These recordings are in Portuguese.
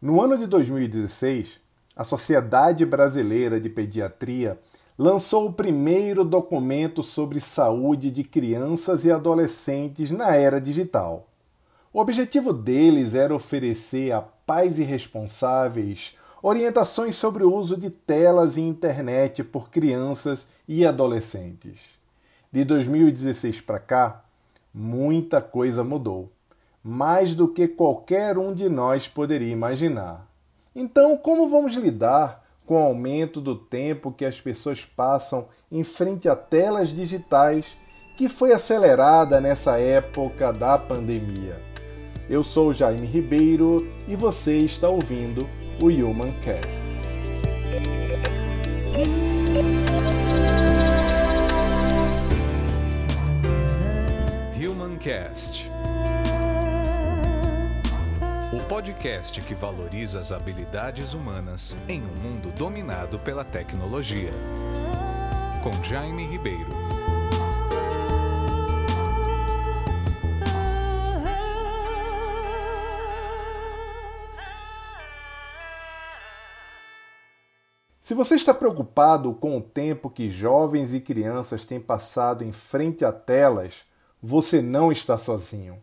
No ano de 2016, a Sociedade Brasileira de Pediatria lançou o primeiro documento sobre saúde de crianças e adolescentes na era digital. O objetivo deles era oferecer a pais e responsáveis orientações sobre o uso de telas e internet por crianças e adolescentes. De 2016 para cá, muita coisa mudou, mais do que qualquer um de nós poderia imaginar. Então, como vamos lidar com o aumento do tempo que as pessoas passam em frente a telas digitais, que foi acelerada nessa época da pandemia. Eu sou Jaime Ribeiro e você está ouvindo o Human Cast. Human Cast podcast que valoriza as habilidades humanas em um mundo dominado pela tecnologia. Com Jaime Ribeiro. Se você está preocupado com o tempo que jovens e crianças têm passado em frente a telas, você não está sozinho.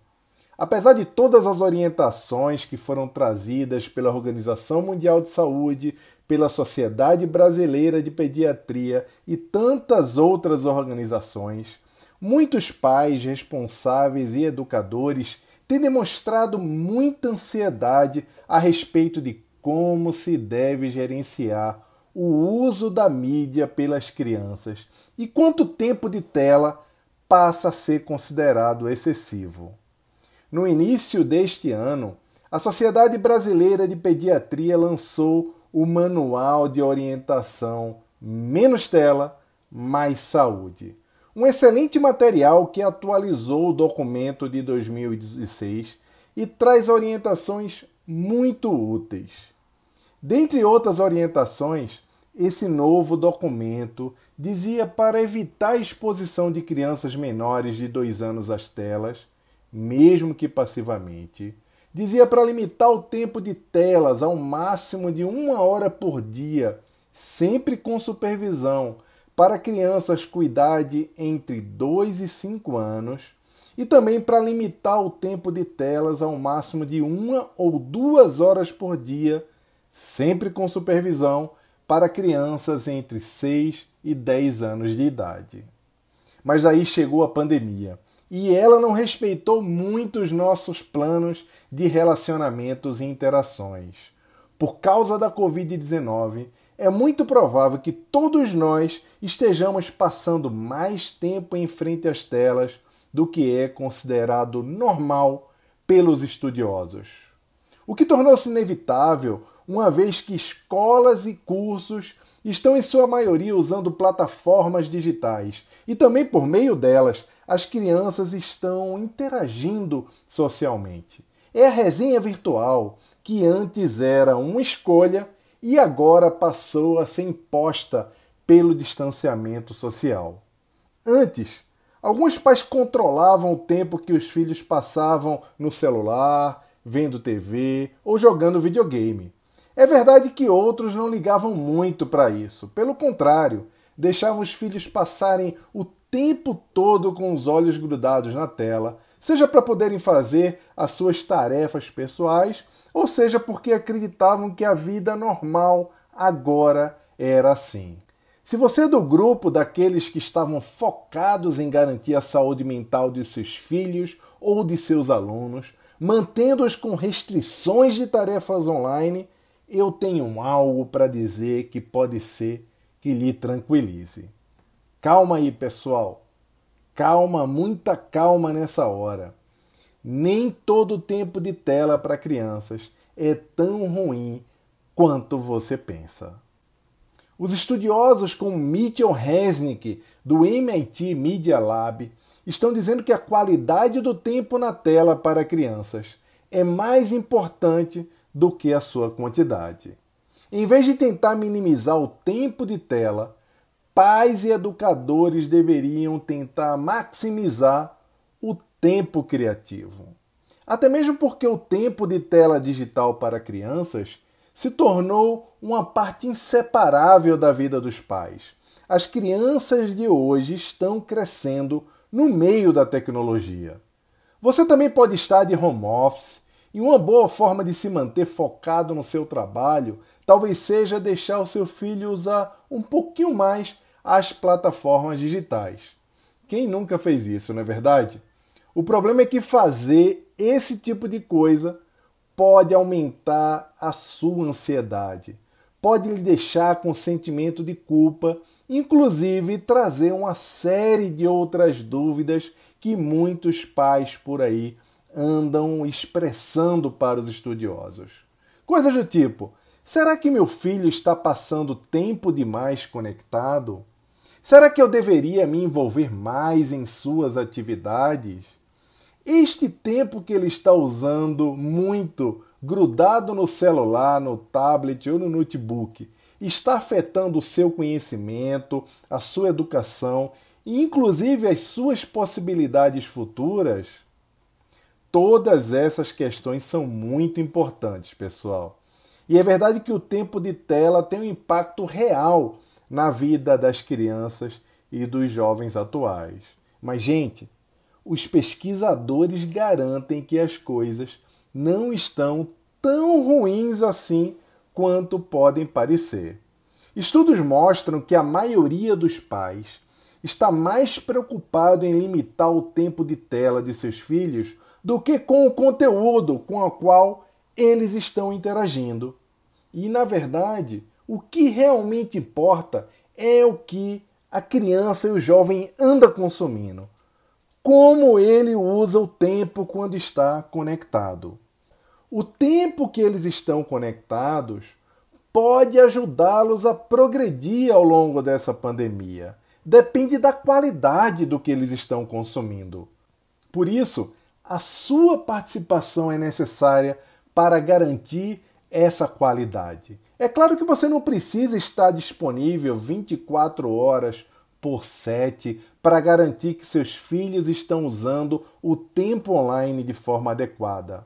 Apesar de todas as orientações que foram trazidas pela Organização Mundial de Saúde, pela Sociedade Brasileira de Pediatria e tantas outras organizações, muitos pais responsáveis e educadores têm demonstrado muita ansiedade a respeito de como se deve gerenciar o uso da mídia pelas crianças e quanto tempo de tela passa a ser considerado excessivo. No início deste ano, a Sociedade Brasileira de Pediatria lançou o Manual de Orientação Menos Tela, Mais Saúde. Um excelente material que atualizou o documento de 2016 e traz orientações muito úteis. Dentre outras orientações, esse novo documento dizia para evitar a exposição de crianças menores de dois anos às telas mesmo que passivamente. Dizia para limitar o tempo de telas ao máximo de uma hora por dia, sempre com supervisão, para crianças com idade entre 2 e 5 anos, e também para limitar o tempo de telas ao máximo de uma ou duas horas por dia, sempre com supervisão, para crianças entre 6 e 10 anos de idade. Mas aí chegou a pandemia e ela não respeitou muito os nossos planos de relacionamentos e interações. Por causa da Covid-19, é muito provável que todos nós estejamos passando mais tempo em frente às telas do que é considerado normal pelos estudiosos. O que tornou-se inevitável, uma vez que escolas e cursos estão em sua maioria usando plataformas digitais e também por meio delas as crianças estão interagindo socialmente. É a resenha virtual, que antes era uma escolha e agora passou a ser imposta pelo distanciamento social. Antes, alguns pais controlavam o tempo que os filhos passavam no celular, vendo TV ou jogando videogame. É verdade que outros não ligavam muito para isso. Pelo contrário, deixavam os filhos passarem o tempo todo com os olhos grudados na tela, seja para poderem fazer as suas tarefas pessoais, ou seja porque acreditavam que a vida normal agora era assim. Se você é do grupo daqueles que estavam focados em garantir a saúde mental de seus filhos ou de seus alunos, mantendo-os com restrições de tarefas online, eu tenho algo para dizer que pode ser que lhe tranquilize. Calma aí, pessoal. Calma, muita calma nessa hora. Nem todo tempo de tela para crianças é tão ruim quanto você pensa. Os estudiosos como Mitchell Resnick, do MIT Media Lab, estão dizendo que a qualidade do tempo na tela para crianças é mais importante do que a sua quantidade. Em vez de tentar minimizar o tempo de tela, pais e educadores deveriam tentar maximizar o tempo criativo. Até mesmo porque o tempo de tela digital para crianças se tornou uma parte inseparável da vida dos pais. As crianças de hoje estão crescendo no meio da tecnologia. Você também pode estar de home office e uma boa forma de se manter focado no seu trabalho talvez seja deixar o seu filho usar um pouquinho mais as plataformas digitais. Quem nunca fez isso, não é verdade? O problema é que fazer esse tipo de coisa pode aumentar a sua ansiedade, pode lhe deixar com sentimento de culpa, inclusive trazer uma série de outras dúvidas que muitos pais por aí andam expressando para os estudiosos. Coisas do tipo: será que meu filho está passando tempo demais conectado? Será que eu deveria me envolver mais em suas atividades? Este tempo que ele está usando muito, grudado no celular, no tablet ou no notebook, está afetando o seu conhecimento, a sua educação e inclusive as suas possibilidades futuras? Todas essas questões são muito importantes, pessoal. E é verdade que o tempo de tela tem um impacto real na vida das crianças e dos jovens atuais. Mas, gente, os pesquisadores garantem que as coisas não estão tão ruins assim quanto podem parecer. Estudos mostram que a maioria dos pais está mais preocupado em limitar o tempo de tela de seus filhos do que com o conteúdo com o qual eles estão interagindo. E, na verdade, o que realmente importa é o que a criança e o jovem anda consumindo como ele usa o tempo quando está conectado. O tempo que eles estão conectados pode ajudá-los a progredir ao longo dessa pandemia. Depende da qualidade do que eles estão consumindo. Por isso, a sua participação é necessária para garantir essa qualidade. É claro que você não precisa estar disponível 24 horas por 7 para garantir que seus filhos estão usando o tempo online de forma adequada.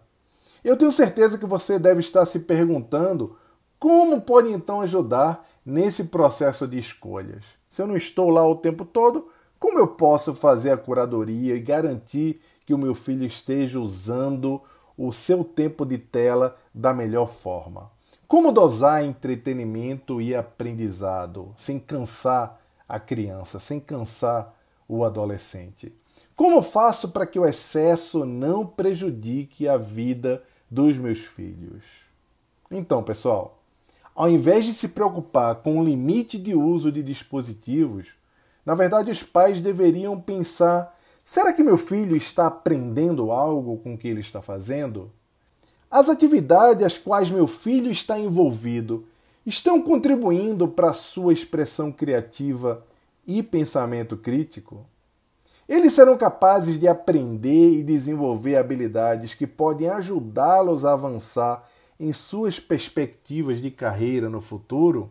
Eu tenho certeza que você deve estar se perguntando como pode então ajudar nesse processo de escolhas. Se eu não estou lá o tempo todo, como eu posso fazer a curadoria e garantir que o meu filho esteja usando o seu tempo de tela da melhor forma? Como dosar entretenimento e aprendizado sem cansar a criança, sem cansar o adolescente? Como faço para que o excesso não prejudique a vida dos meus filhos? Então, pessoal, ao invés de se preocupar com o limite de uso de dispositivos, na verdade os pais deveriam pensar: será que meu filho está aprendendo algo com o que ele está fazendo? As atividades às quais meu filho está envolvido estão contribuindo para a sua expressão criativa e pensamento crítico? Eles serão capazes de aprender e desenvolver habilidades que podem ajudá-los a avançar em suas perspectivas de carreira no futuro?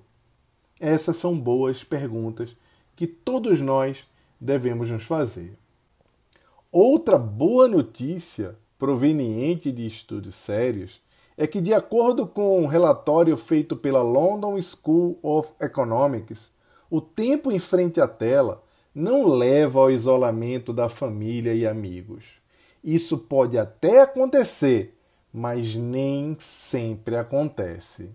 Essas são boas perguntas que todos nós devemos nos fazer. Outra boa notícia proveniente de estudos sérios é que, de acordo com um relatório feito pela London School of Economics, o tempo em frente à tela não leva ao isolamento da família e amigos. Isso pode até acontecer, mas nem sempre acontece.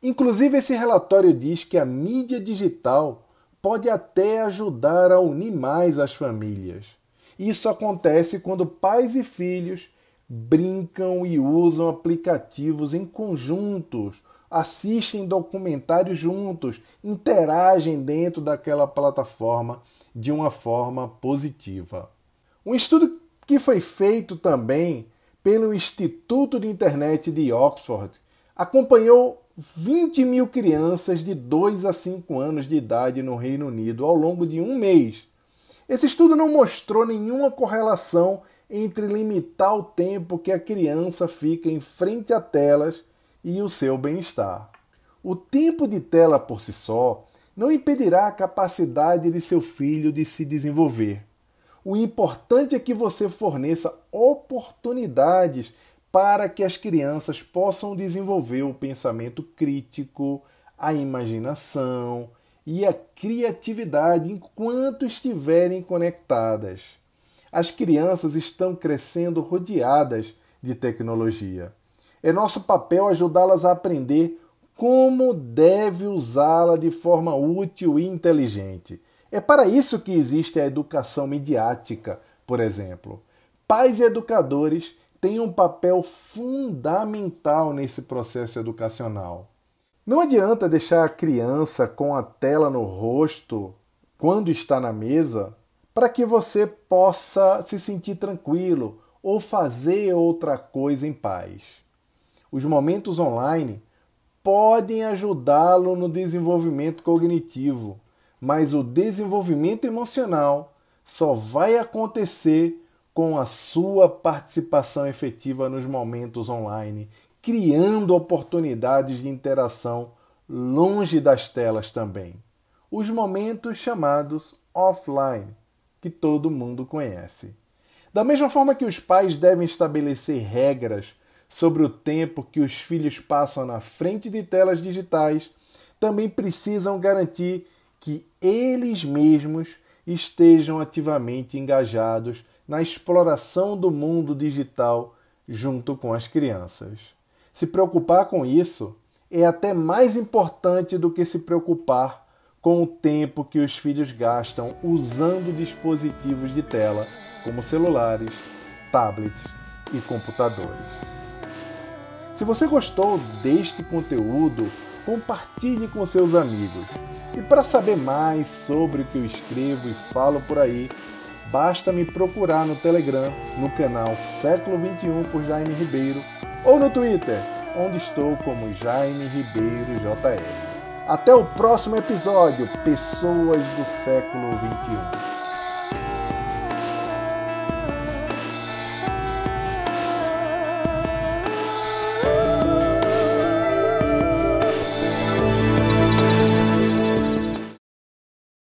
Inclusive, esse relatório diz que a mídia digital pode até ajudar a unir mais as famílias. Isso acontece quando pais e filhos brincam e usam aplicativos em conjuntos, assistem documentários juntos, interagem dentro daquela plataforma de uma forma positiva. Um estudo que foi feito também pelo Instituto de Internet de Oxford acompanhou 20 mil crianças de 2 a 5 anos de idade no Reino Unido ao longo de um mês. Esse estudo não mostrou nenhuma correlação entre limitar o tempo que a criança fica em frente a telas e o seu bem-estar. O tempo de tela por si só não impedirá a capacidade de seu filho de se desenvolver. O importante é que você forneça oportunidades para que as crianças possam desenvolver o pensamento crítico, a imaginação e a criatividade enquanto estiverem conectadas. As crianças estão crescendo rodeadas de tecnologia. É nosso papel ajudá-las a aprender como deve usá-la de forma útil e inteligente. É para isso que existe a educação midiática, por exemplo. Pais e educadores têm um papel fundamental nesse processo educacional. Não adianta deixar a criança com a tela no rosto quando está na mesa para que você possa se sentir tranquilo ou fazer outra coisa em paz. Os momentos online podem ajudá-lo no desenvolvimento cognitivo, mas o desenvolvimento emocional só vai acontecer com a sua participação efetiva nos momentos online, criando oportunidades de interação longe das telas também. Os momentos chamados offline, que todo mundo conhece. Da mesma forma que os pais devem estabelecer regras sobre o tempo que os filhos passam na frente de telas digitais, também precisam garantir que eles mesmos estejam ativamente engajados na exploração do mundo digital junto com as crianças. Se preocupar com isso é até mais importante do que se preocupar com o tempo que os filhos gastam usando dispositivos de tela, como celulares, tablets e computadores. Se você gostou deste conteúdo, compartilhe com seus amigos. E para saber mais sobre o que eu escrevo e falo por aí, basta me procurar no Telegram, no canal Século 21 por Jaime Ribeiro, ou no Twitter, onde estou como Jaime Ribeiro JR. Até o próximo episódio, Pessoas do Século 21.